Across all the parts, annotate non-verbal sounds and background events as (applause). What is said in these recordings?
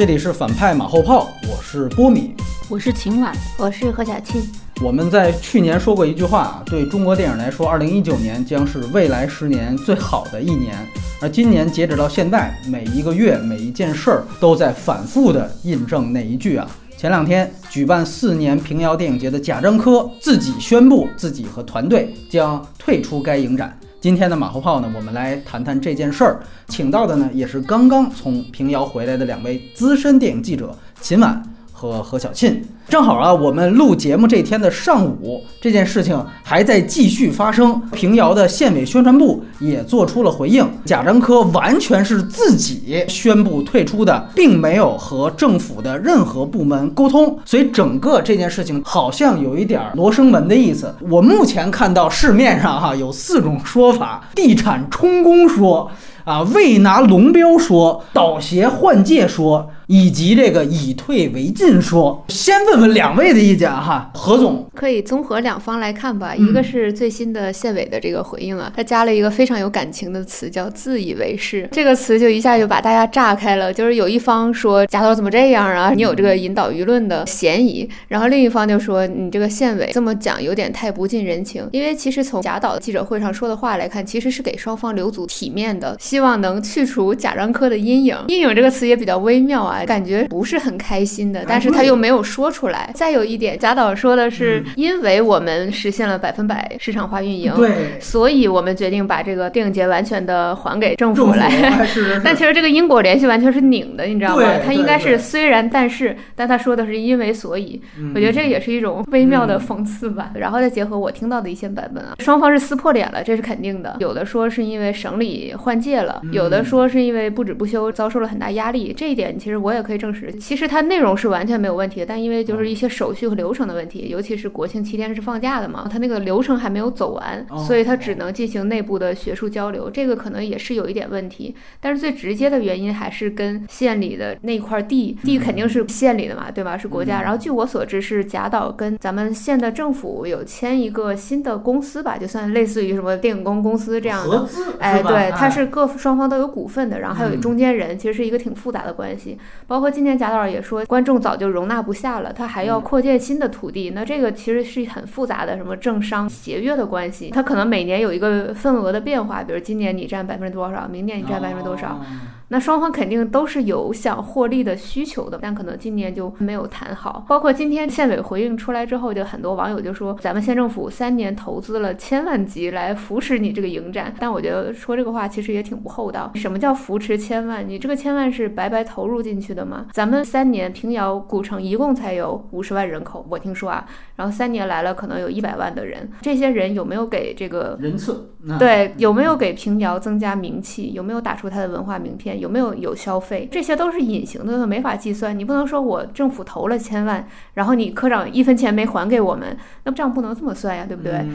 这里是反派马后炮，我是波米，我是秦晚，我是何小庆。我们在去年说过一句话，对中国电影来说，二零一九年将是未来十年最好的一年。而今年截止到现在，每一个月每一件事儿都在反复的印证那一句啊。前两天举办四年平遥电影节的贾樟柯自己宣布，自己和团队将退出该影展。今天的马后炮呢，我们来谈谈这件事儿，请到的呢也是刚刚从平遥回来的两位资深电影记者秦晚。和何小庆，正好啊，我们录节目这天的上午，这件事情还在继续发生。平遥的县委宣传部也做出了回应，贾樟柯完全是自己宣布退出的，并没有和政府的任何部门沟通，所以整个这件事情好像有一点罗生门的意思。我目前看到市面上哈有四种说法：地产充公说。啊，未拿龙标说，倒鞋换届说，以及这个以退为进说，先问问两位的意见哈。何总可以综合两方来看吧。一个是最新的县委的这个回应啊，他加了一个非常有感情的词，叫自以为是。这个词就一下就把大家炸开了。就是有一方说贾导怎么这样啊，你有这个引导舆论的嫌疑。然后另一方就说你这个县委这么讲有点太不近人情。因为其实从贾导记者会上说的话来看，其实是给双方留足体面的。希望能去除贾樟柯的阴影，阴影这个词也比较微妙啊，感觉不是很开心的，但是他又没有说出来。再有一点，贾导说的是，因为我们实现了百分百市场化运营，对，所以我们决定把这个电影节完全的还给政府来。(laughs) 但其实这个因果联系完全是拧的，你知道吗？他应该是虽然但是，但他说的是因为所以，我觉得这也是一种微妙的讽刺吧。然后再结合我听到的一些版本啊，双方是撕破脸了，这是肯定的。有的说是因为省里换届了。有的说是因为不止不休遭受了很大压力，这一点其实我也可以证实。其实它内容是完全没有问题的，但因为就是一些手续和流程的问题，尤其是国庆七天是放假的嘛，它那个流程还没有走完，所以它只能进行内部的学术交流，这个可能也是有一点问题。但是最直接的原因还是跟县里的那块地，地肯定是县里的嘛，对吧？是国家。然后据我所知是贾导跟咱们县的政府有签一个新的公司吧，就算类似于什么电影公公司这样的，哎，对，它是各双方。都有股份的，然后还有中间人，其实是一个挺复杂的关系。包括今年贾导也说，观众早就容纳不下了，他还要扩建新的土地，那这个其实是很复杂的，什么政商协约的关系，他可能每年有一个份额的变化，比如今年你占百分之多少，明年你占百分之多少。那双方肯定都是有想获利的需求的，但可能今年就没有谈好。包括今天县委回应出来之后，就很多网友就说，咱们县政府三年投资了千万级来扶持你这个影展。但我觉得说这个话其实也挺不厚道。什么叫扶持千万？你这个千万是白白投入进去的吗？咱们三年平遥古城一共才有五十万人口，我听说啊，然后三年来了可能有一百万的人，这些人有没有给这个人次？对，有没有给平遥增加名气？有没有打出它的文化名片？有没有有消费？这些都是隐形的，没法计算。你不能说我政府投了千万，然后你科长一分钱没还给我们，那账不能这么算呀，对不对？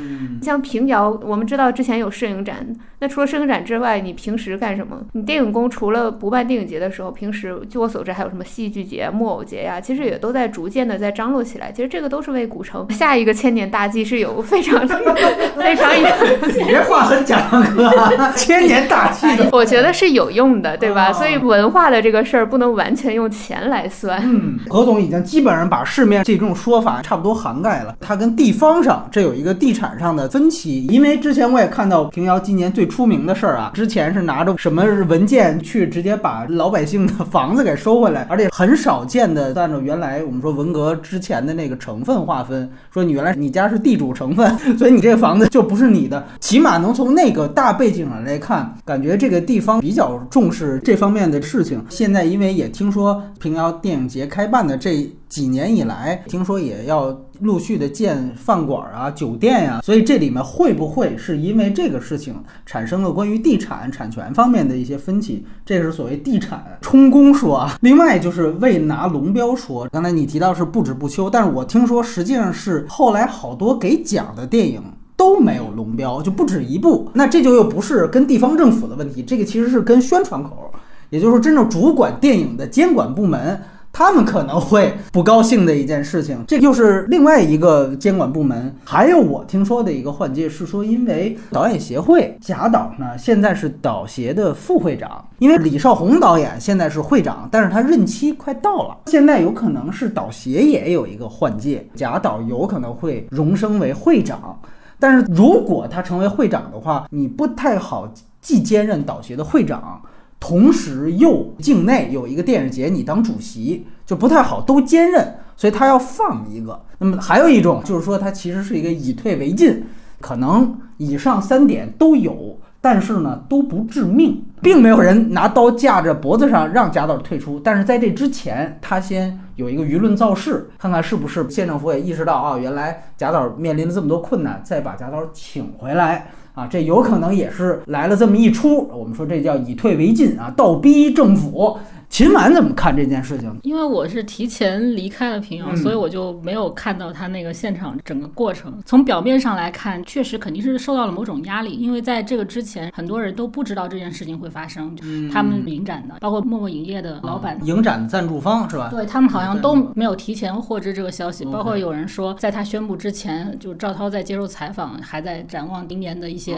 像平遥，我们知道之前有摄影展，那除了摄影展之外，你平时干什么？你电影宫除了不办电影节的时候，平时据我所知还有什么戏剧节、木偶节呀？其实也都在逐渐的在张罗起来。其实这个都是为古城下一个千年大计是有非常 (laughs) 非常有。你这话很讲哥，千年大计，(laughs) 我觉得是有用的，对吧？所以。文化的这个事儿不能完全用钱来算。嗯，何总已经基本上把市面这种说法差不多涵盖了。它跟地方上这有一个地产上的分歧，因为之前我也看到平遥今年最出名的事儿啊，之前是拿着什么文件去直接把老百姓的房子给收回来，而且很少见的按照原来我们说文革之前的那个成分划分，说你原来你家是地主成分，所以你这个房子就不是你的。起码能从那个大背景上来看，感觉这个地方比较重视这方面。的事情，现在因为也听说平遥电影节开办的这几年以来，听说也要陆续的建饭馆啊、酒店呀，所以这里面会不会是因为这个事情产生了关于地产产权方面的一些分歧？这是所谓地产充公说啊。(laughs) 另外就是未拿龙标说，刚才你提到是不止不休，但是我听说实际上是后来好多给奖的电影。都没有龙标，就不止一部，那这就又不是跟地方政府的问题，这个其实是跟宣传口。也就是说，真正主管电影的监管部门，他们可能会不高兴的一件事情。这又是另外一个监管部门。还有我听说的一个换届是说，因为导演协会贾导呢现在是导协的副会长，因为李少红导演现在是会长，但是他任期快到了，现在有可能是导协也有一个换届，贾导有可能会荣升为会长。但是如果他成为会长的话，你不太好既兼任导协的会长。同时又境内有一个电影节，你当主席就不太好都兼任，所以他要放一个。那么还有一种就是说，他其实是一个以退为进，可能以上三点都有，但是呢都不致命，并没有人拿刀架着脖子上让贾导退出。但是在这之前，他先有一个舆论造势，看看是不是县政府也意识到啊，原来贾导面临了这么多困难，再把贾导请回来。啊，这有可能也是来了这么一出，我们说这叫以退为进啊，倒逼政府。秦晚怎么看这件事情？因为我是提前离开了平遥，所以我就没有看到他那个现场整个过程。从表面上来看，确实肯定是受到了某种压力，因为在这个之前，很多人都不知道这件事情会发生。他们影展的，包括陌陌影业的老板，影展赞助方是吧？对他们好像都没有提前获知这个消息。包括有人说，在他宣布之前，就赵涛在接受采访，还在展望今年的一些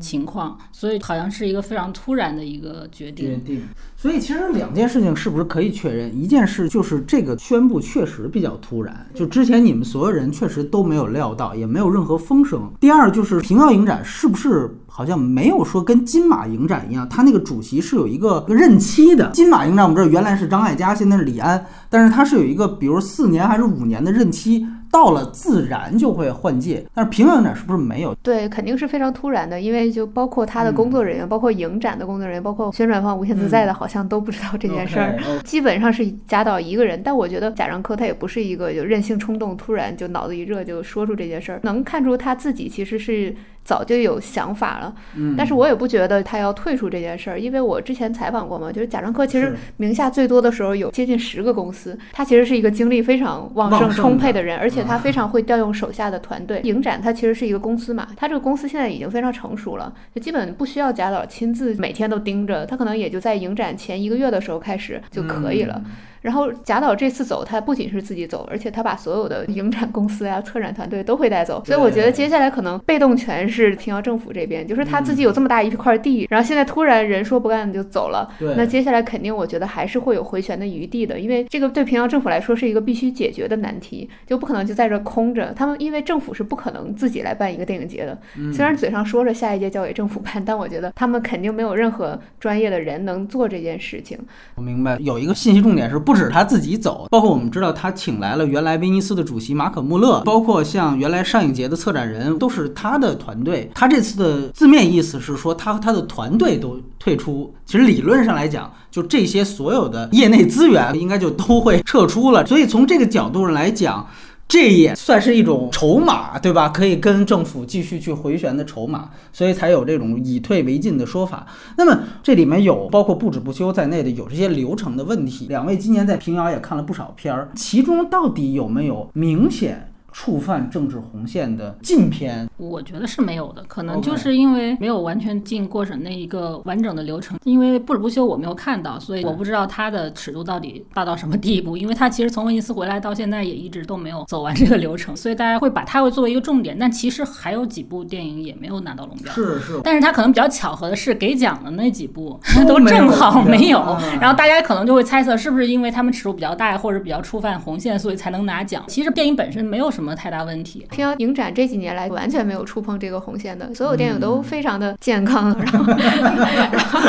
情况，所以好像是一个非常突然的一个决定。决定。所以其实两件事情是不是可以确认？一件事就是这个宣布确实比较突然，就之前你们所有人确实都没有料到，也没有任何风声。第二就是平遥影展是不是好像没有说跟金马影展一样，它那个主席是有一个任期的。金马影展我们知道原来是张艾嘉，现在是李安，但是他是有一个比如四年还是五年的任期。到了自然就会换届，但是平遥影展是不是没有？对，肯定是非常突然的，因为就包括他的工作人员，包括影展的工作人员，包括宣传方无限自在的，好像都不知道这件事儿。基本上是贾导一个人，但我觉得贾樟柯他也不是一个就任性冲动，突然就脑子一热就说出这件事儿，能看出他自己其实是。早就有想法了，嗯，但是我也不觉得他要退出这件事儿，因为我之前采访过嘛，就是贾樟柯其实名下最多的时候有接近十个公司，他其实是一个精力非常旺盛充沛的人，而且他非常会调用手下的团队。影展它其实是一个公司嘛，他这个公司现在已经非常成熟了，就基本不需要贾导亲自每天都盯着，他可能也就在影展前一个月的时候开始就可以了。然后贾导这次走，他不仅是自己走，而且他把所有的影展公司呀、策展团队都会带走。所以我觉得接下来可能被动权是平遥政府这边，就是他自己有这么大一块地，然后现在突然人说不干就走了。那接下来肯定我觉得还是会有回旋的余地的，因为这个对平遥政府来说是一个必须解决的难题，就不可能就在这空着。他们因为政府是不可能自己来办一个电影节的，虽然嘴上说着下一届交给政府办，但我觉得他们肯定没有任何专业的人能做这件事情。我明白，有一个信息重点是，不使他自己走。包括我们知道，他请来了原来威尼斯的主席马可穆勒，包括像原来上影节的策展人，都是他的团队。他这次的字面意思是说，他和他的团队都退出。其实理论上来讲，就这些所有的业内资源，应该就都会撤出了。所以从这个角度上来讲。这也算是一种筹码，对吧？可以跟政府继续去回旋的筹码，所以才有这种以退为进的说法。那么这里面有包括不止不休在内的有这些流程的问题。两位今年在平遥也看了不少片儿，其中到底有没有明显？触犯政治红线的禁片，我觉得是没有的，可能就是因为没有完全进过审那一个完整的流程。因为不止不休我没有看到，所以我不知道它的尺度到底大到什么地步。因为它其实从威尼斯回来到现在也一直都没有走完这个流程，所以大家会把它会作为一个重点。但其实还有几部电影也没有拿到龙标，是是。但是它可能比较巧合的是，给奖的那几部都 (laughs) 正好没有。然后大家可能就会猜测，是不是因为他们尺度比较大，或者比较触犯红线，所以才能拿奖？其实电影本身没有什么。什么太大问题？平遥影展这几年来完全没有触碰这个红线的，所有电影都非常的健康，然后，(laughs) 然后，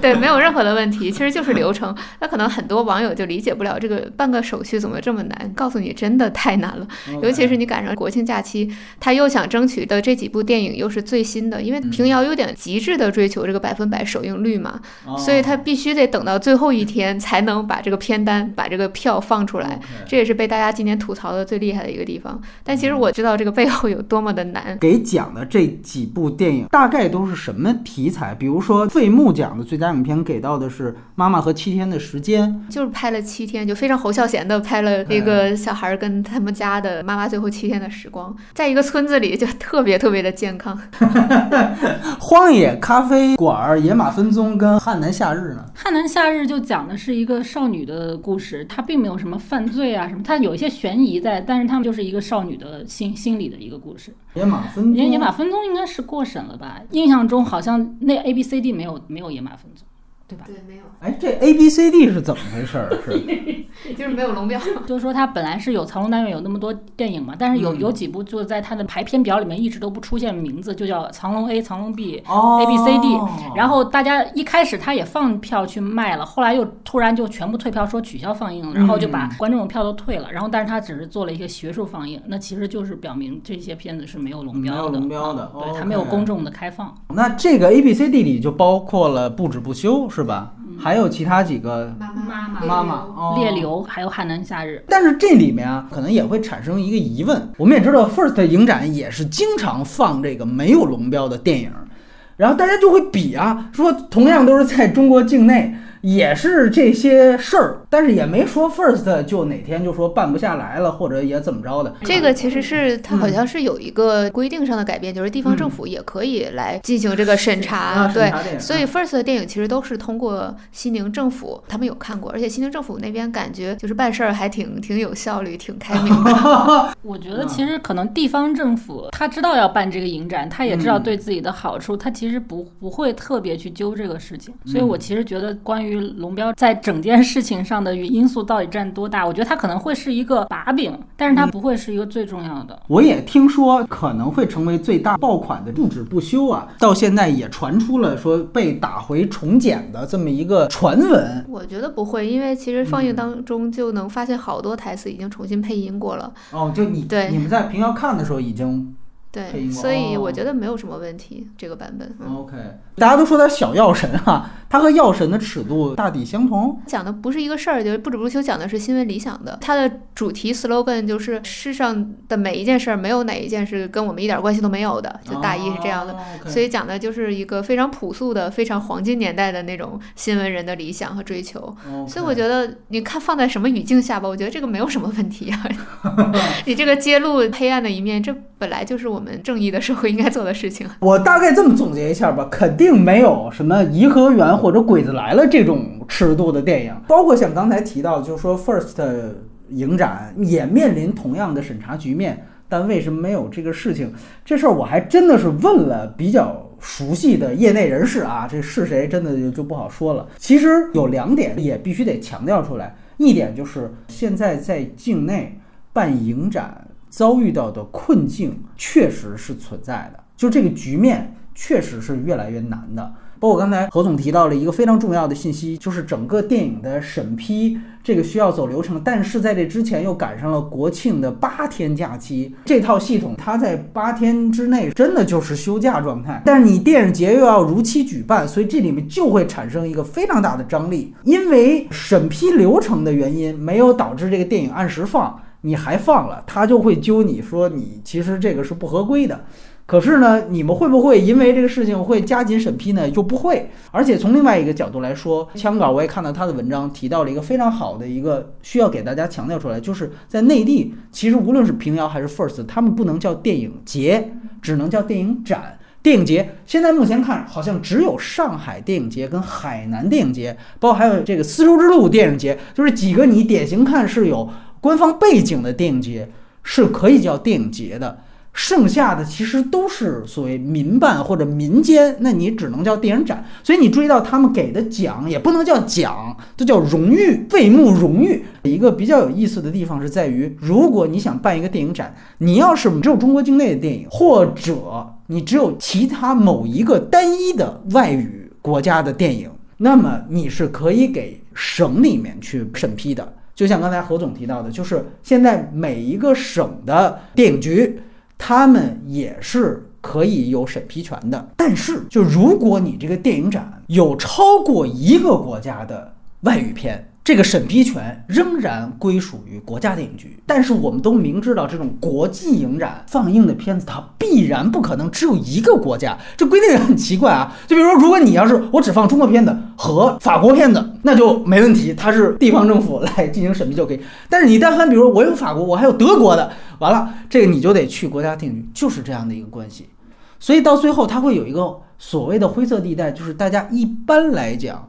对，没有任何的问题，其实就是流程。那可能很多网友就理解不了这个办个手续怎么这么难？告诉你，真的太难了。尤其是你赶上国庆假期，他又想争取的这几部电影又是最新的，因为平遥有点极致的追求这个百分百首映率嘛，所以他必须得等到最后一天才能把这个片单、把这个票放出来。这也是被大家今年吐槽的最厉害的一个。地方。但其实我知道这个背后有多么的难。给讲的这几部电影大概都是什么题材？比如说费穆奖的最佳影片给到的是《妈妈和七天的时间》，就是拍了七天，就非常侯孝贤的拍了那个小孩跟他们家的妈妈最后七天的时光，在一个村子里就特别特别的健康。(laughs) 荒野咖啡馆、野马分鬃跟汉南夏日呢？汉南夏日就讲的是一个少女的故事，它并没有什么犯罪啊什么，它有一些悬疑在，但是他们就是一个少女的心心理的一个故事。野马分鬃，野马分鬃应该是过审了吧？印象中好像那 A B C D 没有没有野马分鬃。对吧？对，没有。哎，这 A B C D 是怎么回事儿？是，(laughs) 就是没有龙标。(laughs) 就是说，它本来是有藏龙单元有那么多电影嘛，但是有有几部就在它的排片表里面一直都不出现名字，就叫藏龙 A、藏龙 B、A B C D。然后大家一开始他也放票去卖了，后来又突然就全部退票，说取消放映了，然后就把观众的票都退了。然后，但是他只是做了一个学术放映，那其实就是表明这些片子是没有龙标的。没有龙标的，对，它没有公众的开放。那这个 A B C D 里就包括了不止不休，是吧？还有其他几个妈妈妈妈列流，还有汉南夏日。但是这里面啊，可能也会产生一个疑问。我们也知道，First 影展也是经常放这个没有龙标的电影，然后大家就会比啊，说同样都是在中国境内。也是这些事儿，但是也没说 first 就哪天就说办不下来了，或者也怎么着的。这个其实是它好像是有一个规定上的改变，就是地方政府也可以来进行这个审查。对，所以 first 的电影其实都是通过西宁政府，他们有看过，而且西宁政府那边感觉就是办事儿还挺挺有效率，挺开明的。(laughs) 我觉得其实可能地方政府他知道要办这个影展，他也知道对自己的好处，他其实不不会特别去揪这个事情。所以我其实觉得关于龙标在整件事情上的因素到底占多大？我觉得它可能会是一个把柄，但是它不会是一个最重要的。我也听说可能会成为最大爆款的不止不休啊，到现在也传出了说被打回重剪的这么一个传闻。我觉得不会，因为其实放映当中就能发现好多台词已经重新配音过了。哦，就你对你们在平遥看的时候已经。对，所以我觉得没有什么问题，这个版本。OK，大家都说他小药神哈，他和药神的尺度大抵相同，讲的不是一个事儿，就是不止不休讲的是新闻理想的。它的主题 slogan 就是世上的每一件事儿，没有哪一件是跟我们一点关系都没有的，就大意是这样的。所以讲的就是一个非常朴素的、非常黄金年代的那种新闻人的理想和追求。所以我觉得你看放在什么语境下吧，我觉得这个没有什么问题啊。(laughs) 你这个揭露黑暗的一面，这本来就是我们。们正义的社会应该做的事情。我大概这么总结一下吧，肯定没有什么《颐和园》或者《鬼子来了》这种尺度的电影，包括像刚才提到，就是说 First 影展也面临同样的审查局面，但为什么没有这个事情？这事儿我还真的是问了比较熟悉的业内人士啊，这是谁真的就就不好说了。其实有两点也必须得强调出来，一点就是现在在境内办影展。遭遇到的困境确实是存在的，就这个局面确实是越来越难的。包括刚才何总提到了一个非常重要的信息，就是整个电影的审批这个需要走流程，但是在这之前又赶上了国庆的八天假期，这套系统它在八天之内真的就是休假状态。但是你电影节又要如期举办，所以这里面就会产生一个非常大的张力，因为审批流程的原因，没有导致这个电影按时放。你还放了，他就会揪你说你其实这个是不合规的。可是呢，你们会不会因为这个事情会加紧审批呢？就不会。而且从另外一个角度来说，枪稿我也看到他的文章提到了一个非常好的一个需要给大家强调出来，就是在内地，其实无论是平遥还是 First，他们不能叫电影节，只能叫电影展。电影节现在目前看好像只有上海电影节跟海南电影节，包括还有这个丝绸之路电影节，就是几个你典型看是有。官方背景的电影节是可以叫电影节的，剩下的其实都是所谓民办或者民间，那你只能叫电影展。所以你注意到他们给的奖也不能叫奖，这叫荣誉，费穆荣誉。一个比较有意思的地方是在于，如果你想办一个电影展，你要是只有中国境内的电影，或者你只有其他某一个单一的外语国家的电影，那么你是可以给省里面去审批的。就像刚才何总提到的，就是现在每一个省的电影局，他们也是可以有审批权的。但是，就如果你这个电影展有超过一个国家的外语片，这个审批权仍然归属于国家电影局。但是我们都明知道，这种国际影展放映的片子，它必然不可能只有一个国家。这规定也很奇怪啊。就比如说，如果你要是我只放中国片子和法国片子，那就没问题，它是地方政府来进行审批就可以。但是你但凡比如说我有法国，我还有德国的，完了这个你就得去国家电影局，就是这样的一个关系。所以到最后，它会有一个所谓的灰色地带，就是大家一般来讲。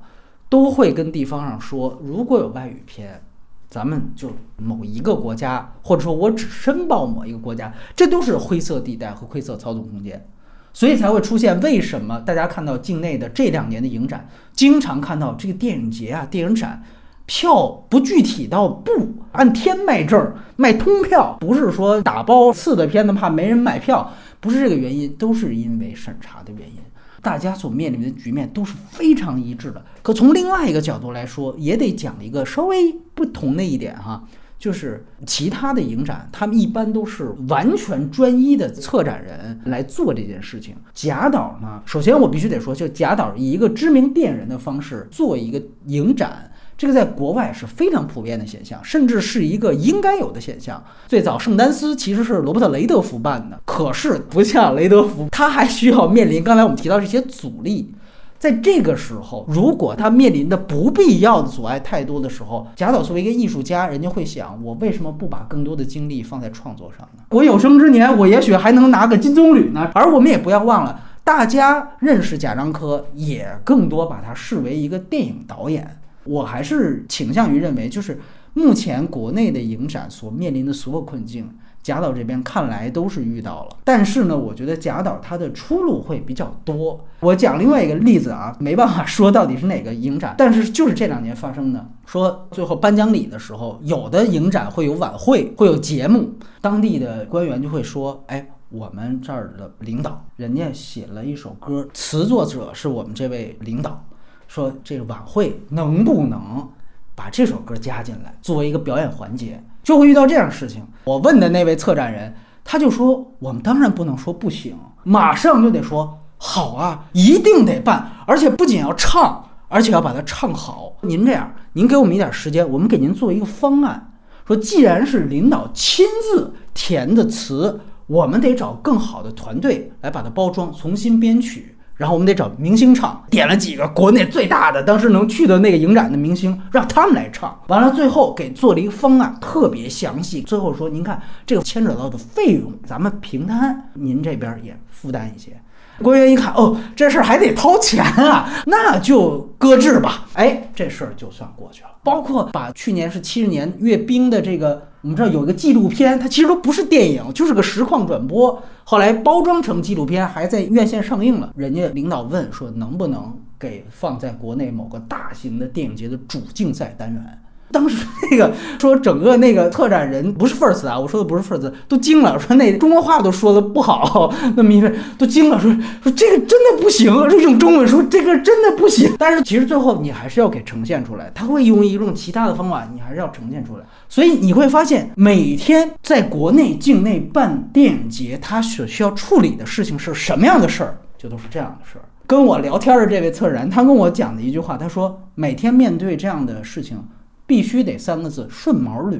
都会跟地方上说，如果有外语片，咱们就某一个国家，或者说我只申报某一个国家，这都是灰色地带和灰色操纵空间，所以才会出现为什么大家看到境内的这两年的影展，经常看到这个电影节啊、电影展，票不具体到不按天卖证卖通票，不是说打包次的片子怕没人买票，不是这个原因，都是因为审查的原因。大家所面临的局面都是非常一致的。可从另外一个角度来说，也得讲一个稍微不同的一点哈，就是其他的影展，他们一般都是完全专一的策展人来做这件事情。贾导呢，首先我必须得说，就贾导以一个知名电影人的方式做一个影展。这个在国外是非常普遍的现象，甚至是一个应该有的现象。最早圣丹斯其实是罗伯特雷德福办的，可是不像雷德福，他还需要面临刚才我们提到这些阻力。在这个时候，如果他面临的不必要的阻碍太多的时候，贾导作为一个艺术家，人家会想：我为什么不把更多的精力放在创作上呢？我有生之年，我也许还能拿个金棕榈呢。而我们也不要忘了，大家认识贾樟柯，也更多把他视为一个电影导演。我还是倾向于认为，就是目前国内的影展所面临的所有困境，贾导这边看来都是遇到了。但是呢，我觉得贾导他的出路会比较多。我讲另外一个例子啊，没办法说到底是哪个影展，但是就是这两年发生的，说最后颁奖礼的时候，有的影展会有晚会，会有节目，当地的官员就会说，哎，我们这儿的领导，人家写了一首歌，词作者是我们这位领导。说这个晚会能不能把这首歌加进来，作为一个表演环节，就会遇到这样的事情。我问的那位策展人，他就说：“我们当然不能说不行，马上就得说好啊，一定得办，而且不仅要唱，而且要把它唱好。您这样，您给我们一点时间，我们给您做一个方案。说既然是领导亲自填的词，我们得找更好的团队来把它包装，重新编曲。”然后我们得找明星唱，点了几个国内最大的当时能去的那个影展的明星，让他们来唱。完了，最后给做了一个方案，特别详细。最后说，您看这个牵扯到的费用，咱们平摊，您这边也负担一些。官员一看，哦，这事儿还得掏钱啊，那就搁置吧。哎，这事儿就算过去了。包括把去年是七十年阅兵的这个，我们知道有一个纪录片，它其实都不是电影，就是个实况转播，后来包装成纪录片，还在院线上映了。人家领导问说，能不能给放在国内某个大型的电影节的主竞赛单元？当时那个说整个那个策展人不是 first 啊，我说的不是 first，都惊了，说那中国话都说的不好，(laughs) 那么一位都惊了，说说这个真的不行，说用中文说这个真的不行。但是其实最后你还是要给呈现出来，他会用一种其他的方法，你还是要呈现出来。所以你会发现，每天在国内境内办电影节，他所需要处理的事情是什么样的事儿，就都是这样的事儿。跟我聊天的这位策展人，他跟我讲的一句话，他说每天面对这样的事情。必须得三个字顺毛捋，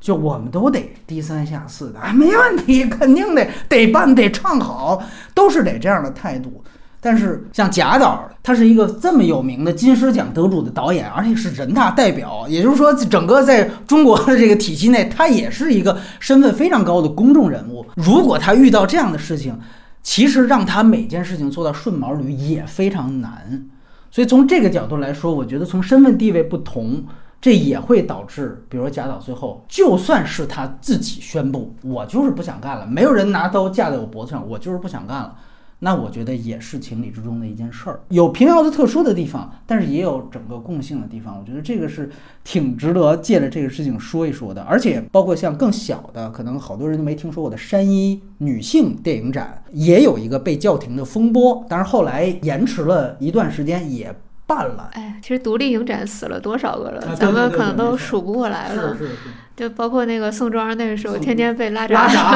就我们都得低三下四的，啊，没问题，肯定得得办，得唱好，都是得这样的态度。但是像贾导，他是一个这么有名的金狮奖得主的导演，而且是人大代表，也就是说，整个在中国的这个体系内，他也是一个身份非常高的公众人物。如果他遇到这样的事情，其实让他每件事情做到顺毛捋也非常难。所以从这个角度来说，我觉得从身份地位不同。这也会导致，比如说贾导最后，就算是他自己宣布，我就是不想干了，没有人拿刀架在我脖子上，我就是不想干了。那我觉得也是情理之中的一件事儿，有平遥的特殊的地方，但是也有整个共性的地方。我觉得这个是挺值得借着这个事情说一说的。而且包括像更小的，可能好多人都没听说过的山一女性电影展，也有一个被叫停的风波，但是后来延迟了一段时间也。办了，哎，其实独立影展死了多少个了，咱们可能都数不过来了。是是是。就包括那个宋庄那个时候，天天被 (laughs) 拉闸，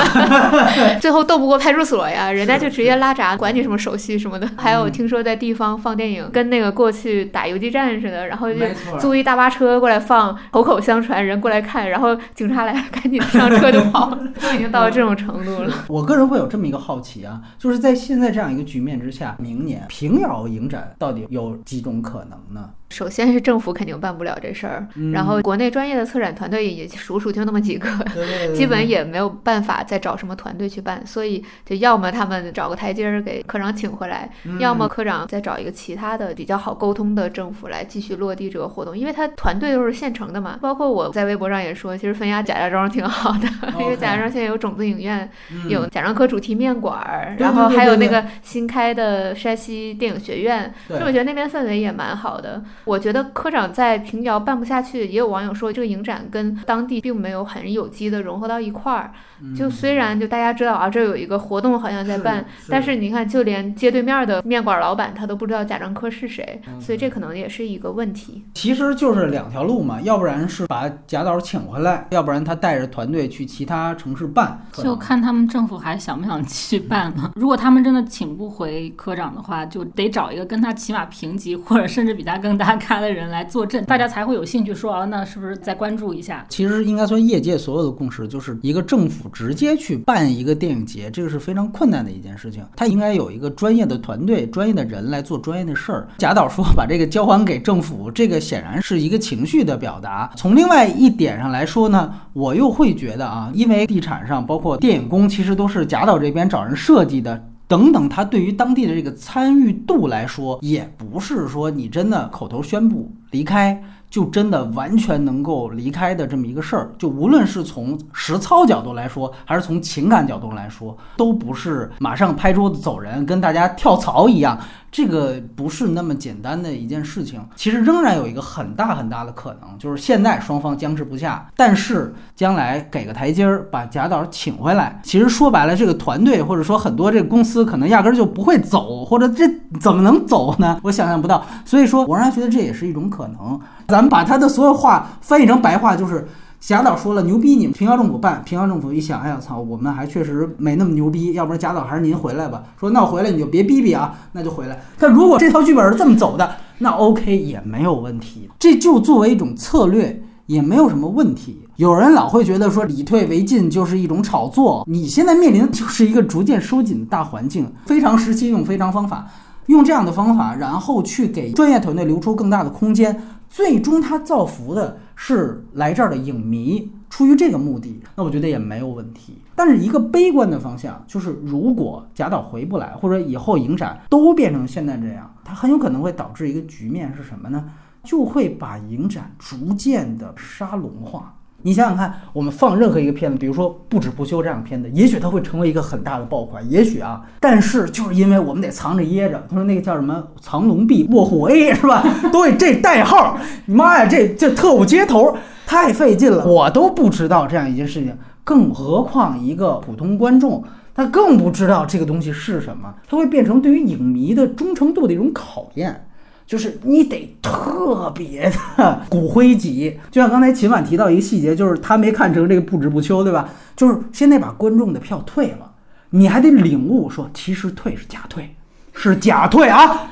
最后斗不过派出所呀，人家就直接拉闸，管你什么手续什么的。还有听说在地方放电影，跟那个过去打游击战似的，然后就租一大巴车过来放，口口相传，人过来看，然后警察来赶紧上车就跑，都已经到了这种程度了。(laughs) 我个人会有这么一个好奇啊，就是在现在这样一个局面之下，明年平遥影展到底有几种可能呢？首先是政府肯定办不了这事儿，然后国内专业的策展团队也数数就那么几个，(laughs) 基本也没有办法再找什么团队去办，所以就要么他们找个台阶儿给科长请回来，要么科长再找一个其他的比较好沟通的政府来继续落地这个活动，因为他团队都是现成的嘛。包括我在微博上也说，其实分压贾家庄挺好的，因为贾家庄现在有种子影院，有贾樟柯主题面馆，然后还有那个新开的山西电影学院，所以我觉得那边氛围也蛮好的。我觉得科长在平遥办不下去，也有网友说这个影展跟当地并没有很有机的融合到一块儿。就虽然就大家知道啊，这有一个活动好像在办，但是你看，就连街对面的面馆老板他都不知道贾樟柯是谁，所以这可能也是一个问题。其实就是两条路嘛，要不然是把贾导请回来，要不然他带着团队去其他城市办。就看他们政府还想不想继续办了。(laughs) 如果他们真的请不回科长的话，就得找一个跟他起码平级或者甚至比他更大咖的人来坐镇，大家才会有兴趣说啊，那是不是再关注一下？其实应该说业界所有的共识就是一个政府。直接去办一个电影节，这个是非常困难的一件事情。他应该有一个专业的团队、专业的人来做专业的事儿。贾导说把这个交还给政府，这个显然是一个情绪的表达。从另外一点上来说呢，我又会觉得啊，因为地产上包括电影工，其实都是贾导这边找人设计的，等等，他对于当地的这个参与度来说，也不是说你真的口头宣布离开。就真的完全能够离开的这么一个事儿，就无论是从实操角度来说，还是从情感角度来说，都不是马上拍桌子走人，跟大家跳槽一样。这个不是那么简单的一件事情，其实仍然有一个很大很大的可能，就是现在双方僵持不下，但是将来给个台阶儿，把贾导请回来。其实说白了，这个团队或者说很多这个公司可能压根儿就不会走，或者这怎么能走呢？我想象不到。所以说，我仍然觉得这也是一种可能。咱们把他的所有话翻译成白话，就是。贾导说了牛逼，你们平遥政府办，平遥政府一想，哎呀操，我们还确实没那么牛逼，要不然贾导还是您回来吧。说那我回来你就别逼逼啊，那就回来。但如果这套剧本是这么走的，那 OK 也没有问题，这就作为一种策略也没有什么问题。有人老会觉得说以退为进就是一种炒作，你现在面临的就是一个逐渐收紧的大环境，非常时期用非常方法，用这样的方法，然后去给专业团队留出更大的空间，最终他造福的。是来这儿的影迷，出于这个目的，那我觉得也没有问题。但是一个悲观的方向就是，如果贾导回不来，或者以后影展都变成现在这样，它很有可能会导致一个局面是什么呢？就会把影展逐渐的沙龙化。你想想看，我们放任何一个片子，比如说《不止不休》这样的片子，也许它会成为一个很大的爆款，也许啊，但是就是因为我们得藏着掖着，他说那个叫什么“藏龙 B 卧虎 A” 是吧？(laughs) 都得这代号，你妈呀，这这特务接头太费劲了，我都不知道这样一件事情，更何况一个普通观众，他更不知道这个东西是什么，它会变成对于影迷的忠诚度的一种考验。就是你得特别的骨灰级，就像刚才秦晚提到一个细节，就是他没看成这个不止不休，对吧？就是先得把观众的票退了，你还得领悟说，其实退是假退，是假退啊，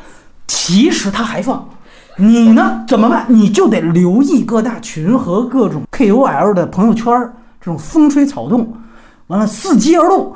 其实他还放，你呢怎么办？你就得留意各大群和各种 KOL 的朋友圈这种风吹草动，完了伺机而动，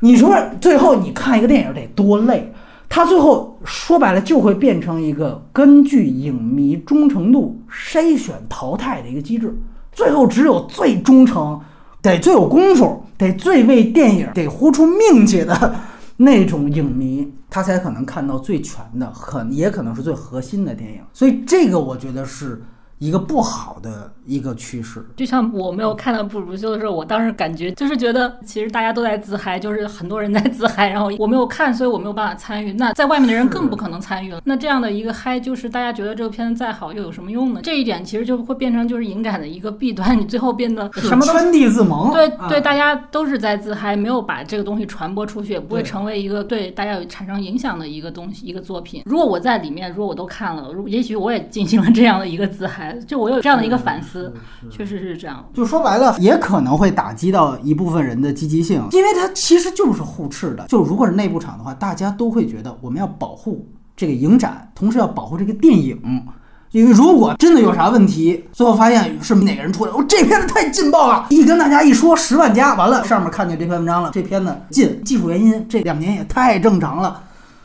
你说最后你看一个电影得多累？他最后说白了就会变成一个根据影迷忠诚度筛选淘汰的一个机制，最后只有最忠诚、得最有功夫、得最为电影得豁出命去的 (laughs) 那种影迷，他才可能看到最全的，可也可能是最核心的电影。所以这个我觉得是。一个不好的一个趋势，就像我没有看到《不如修》的时候，我当时感觉就是觉得，其实大家都在自嗨，就是很多人在自嗨，然后我没有看，所以我没有办法参与。那在外面的人更不可能参与了。那这样的一个嗨，就是大家觉得这个片子再好又有什么用呢？这一点其实就会变成就是影展的一个弊端，你最后变得什么都圈地自萌。对对，大家都是在自嗨，没有把这个东西传播出去，也不会成为一个对大家有产生影响的一个东西，一个作品。如果我在里面，如果我都看了，如也许我也进行了这样的一个自嗨。来。就我有这样的一个反思，确实是这样。就说白了，也可能会打击到一部分人的积极性，因为它其实就是互斥的。就如果是内部场的话，大家都会觉得我们要保护这个影展，同时要保护这个电影。因为如果真的有啥问题，最后发现是哪个人出来，我这片子太劲爆了，一跟大家一说十万加，完了上面看见这篇文章了，这片子进，技术原因这两年也太正常了，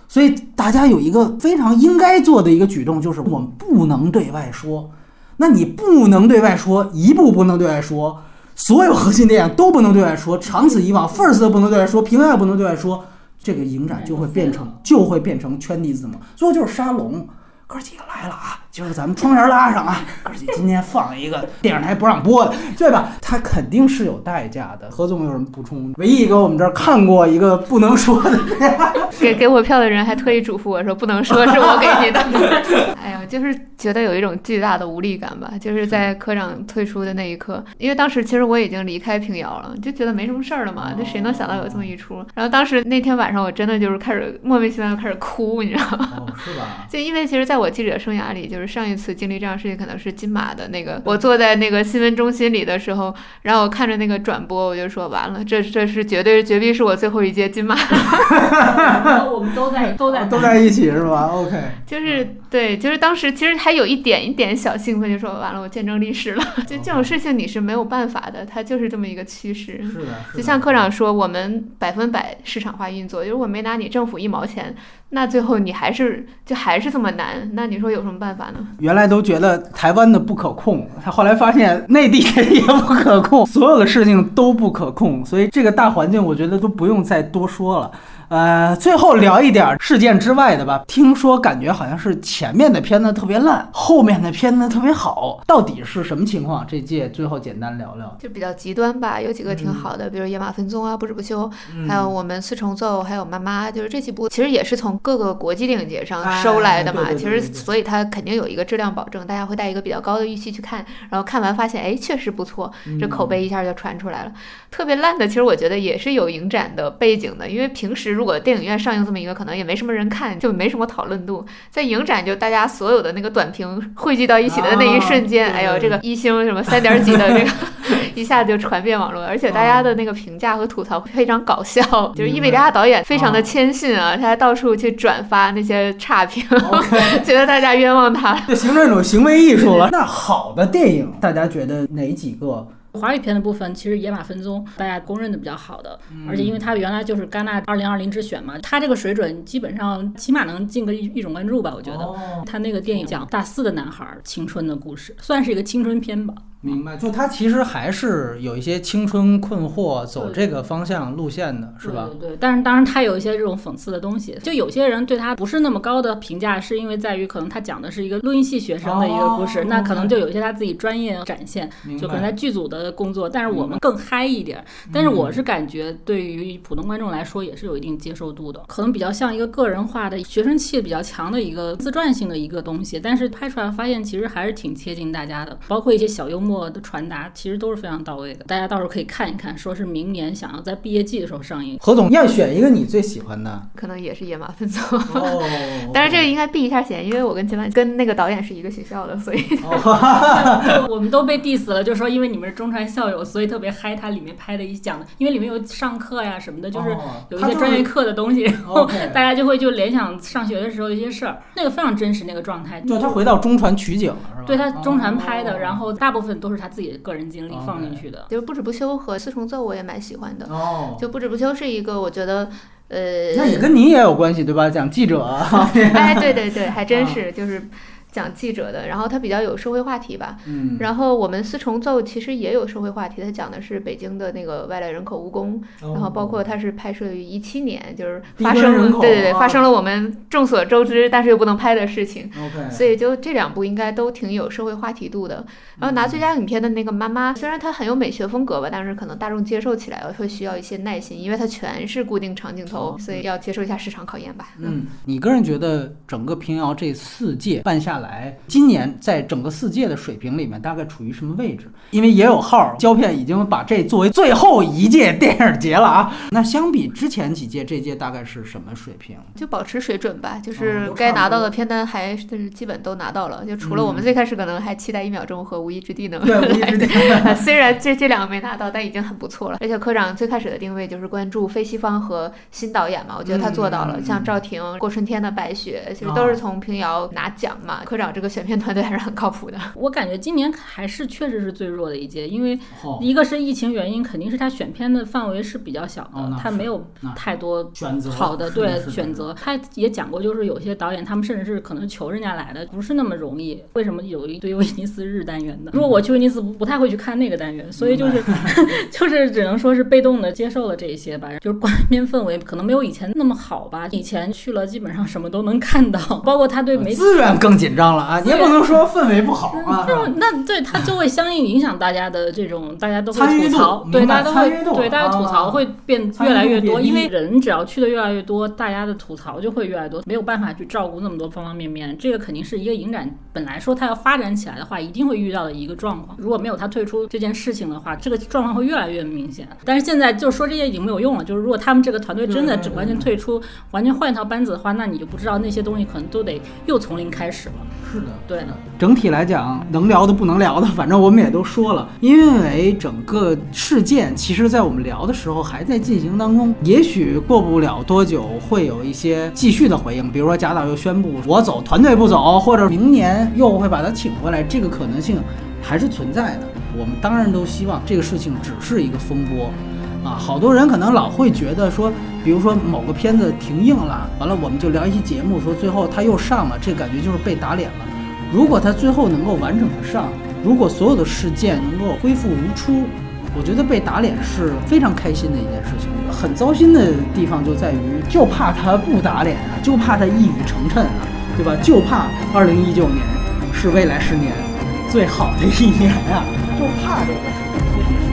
所以大家有一个非常应该做的一个举动，就是我们不能对外说。那你不能对外说，一步不能对外说，所有核心电影都不能对外说，长此以往，First 都不能对外说，平安也不能对外说，这个影展就会变成就会变成圈地自萌，最后就是沙龙。哥几个来了啊！就是咱们窗帘拉上啊！(laughs) 而且今天放一个电视台不让播的，对吧？它肯定是有代价的。何总有什么补充？唯一一个我们这儿看过一个不能说的，(laughs) 给给我票的人还特意嘱咐我说不能说是我给你的。(laughs) 哎呀，就是觉得有一种巨大的无力感吧。就是在科长退出的那一刻，因为当时其实我已经离开平遥了，就觉得没什么事儿了嘛。这谁能想到有这么一出？然后当时那天晚上，我真的就是开始莫名其妙开始哭，你知道吗？哦，是吧？就因为其实在我。我记者生涯里，就是上一次经历这样事情，可能是金马的那个。我坐在那个新闻中心里的时候，然后我看着那个转播，我就说完了，这这是绝对绝逼是我最后一届金马。(laughs) 我们都在都在都在一起是吧？OK，就是对，就是当时其实还有一点一点小兴奋，就说完了，我见证历史了。就这种事情你是没有办法的，它就是这么一个趋势。是的，就像科长说，我们百分百市场化运作，如果没拿你政府一毛钱。那最后你还是就还是这么难，那你说有什么办法呢？原来都觉得台湾的不可控，他后来发现内地也不可控，所有的事情都不可控，所以这个大环境我觉得都不用再多说了。呃，最后聊一点事件之外的吧。听说感觉好像是前面的片子特别烂，后面的片子特别好，到底是什么情况？这届最后简单聊聊，就比较极端吧。有几个挺好的，比如《野马分鬃》啊，《不止不休》，还有我们四重奏，还有妈妈，就是这几部其实也是从各个国际电影节上收来的嘛。其实所以它肯定有一个质量保证，大家会带一个比较高的预期去看，然后看完发现哎确实不错，这口碑一下就传出来了。特别烂的，其实我觉得也是有影展的背景的，因为平时如果电影院上映这么一个，可能也没什么人看，就没什么讨论度。在影展，就大家所有的那个短评汇聚到一起的那一瞬间，哎呦，这个一星什么三点几的这个，(laughs) 一下子就传遍网络，而且大家的那个评价和吐槽非常搞笑，就是伊美利亚导演非常的谦逊啊，他还到处去转发那些差评，(laughs) 觉得大家冤枉他，就形成一种行为艺术了。(laughs) 那好的电影，大家觉得哪几个？华语片的部分，其实《野马分鬃》大家公认的比较好的，而且因为它原来就是戛纳二零二零之选嘛，它这个水准基本上起码能进个一一种关注吧，我觉得。它那个电影讲大四的男孩青春的故事，算是一个青春片吧。明白，就他其实还是有一些青春困惑，走这个方向路线的，是吧？对对。但是当然，他有一些这种讽刺的东西。就有些人对他不是那么高的评价，是因为在于可能他讲的是一个录音系学生的一个故事，那可能就有一些他自己专业展现，就可能在剧组的工作。但是我们更嗨一点。但是我是感觉，对于普通观众来说，也是有一定接受度的。可能比较像一个个人化的、学生气比较强的一个自传性的一个东西。但是拍出来发现，其实还是挺贴近大家的，包括一些小幽默。的传达其实都是非常到位的，大家到时候可以看一看。说是明年想要在毕业季的时候上映。何总要选一个你最喜欢的，可能也是《野马分鬃 (laughs)》。哦，但是这个应该避一下嫌，因为我跟金万跟那个导演是一个学校的，所以 (laughs) 我们都被 diss 了。就说因为你们是中传校友，所以特别嗨。它里面拍的一讲的，因为里面有上课呀什么的，就是有一些专业课的东西，然后大家就会就联想上学的时候一些事儿，那个非常真实那个状态。就他回到中传取景了，是吧？对他中传拍的，然后大部分都是他自己的个人经历放进去的，就是不止不休和四重奏我也蛮喜欢的。哦，就不止不休是一个我觉得，呃，那也跟你也有关系对吧？讲记者，(laughs) 哎，对对对，还真是就是。讲记者的，然后他比较有社会话题吧。嗯，然后我们四重奏其实也有社会话题，他讲的是北京的那个外来人口务工，然后包括它是拍摄于一七年，就是发生对对对，发生了我们众所周知但是又不能拍的事情。OK，所以就这两部应该都挺有社会话题度的。然后拿最佳影片的那个妈妈，虽然它很有美学风格吧，但是可能大众接受起来会需要一些耐心，因为它全是固定长镜头，所以要接受一下市场考验吧。嗯，你个人觉得整个平遥这四届办下来？来，今年在整个四届的水平里面大概处于什么位置？因为也有号胶片已经把这作为最后一届电影节了啊。(laughs) 那相比之前几届，这届大概是什么水平？就保持水准吧，就是该拿到的片单还是基本都拿到了。就除了我们最开始可能还期待一秒钟和无意之地能对无意之地，(laughs) (laughs) 虽然这这两个没拿到，但已经很不错了。而且科长最开始的定位就是关注非西方和新导演嘛，我觉得他做到了。像赵婷、过春天的白雪，其实都是从平遥拿奖嘛。科长这个选片团队还是很靠谱的。(laughs) 我感觉今年还是确实是最弱的一届，因为一个是疫情原因，肯定是他选片的范围是比较小的，他没有太多选择好的对选择。他也讲过，就是有些导演他们甚至是可能求人家来的，不是那么容易。为什么有一堆威尼斯日单元的？如果我去威尼斯，不不太会去看那个单元，所以就是 (laughs) 就是只能说是被动的接受了这一些吧。就是观片氛围可能没有以前那么好吧。以前去了基本上什么都能看到，包括他对媒体资源更紧张了啊！你也不能说氛围不好啊。那对他就会相应影响大家的这种，大家都会吐槽，对大家都会对大家吐槽会变越来越多，因为人只要去的越来越多，大家的吐槽就会越来越多，没有办法去照顾那么多方方面面。这个肯定是一个影展本来说它要发展起来的话，一定会遇到的一个状况。如果没有他退出这件事情的话，这个状况会越来越明显。但是现在就说这些已经没有用了，就是如果他们这个团队真的只完全退出，完全换一套班子的话，那你就不知道那些东西可能都得又从零开始了。是的，对的。整体来讲，能聊的不能聊的，(laughs) 反正我们也都说了。因为整个事件其实，在我们聊的时候还在进行当中，也许过不了多久会有一些继续的回应，比如说贾导又宣布我走，团队不走，或者明年又会把他请回来，这个可能性还是存在的。我们当然都希望这个事情只是一个风波，啊，好多人可能老会觉得说，比如说某个片子停映了，完了我们就聊一期节目，说最后他又上了，这感觉就是被打脸了。如果他最后能够完整的上，如果所有的事件能够恢复如初，我觉得被打脸是非常开心的一件事情。很糟心的地方就在于，就怕他不打脸啊，就怕他一语成谶啊，对吧？就怕二零一九年是未来十年最好的一年啊，就怕这个事情。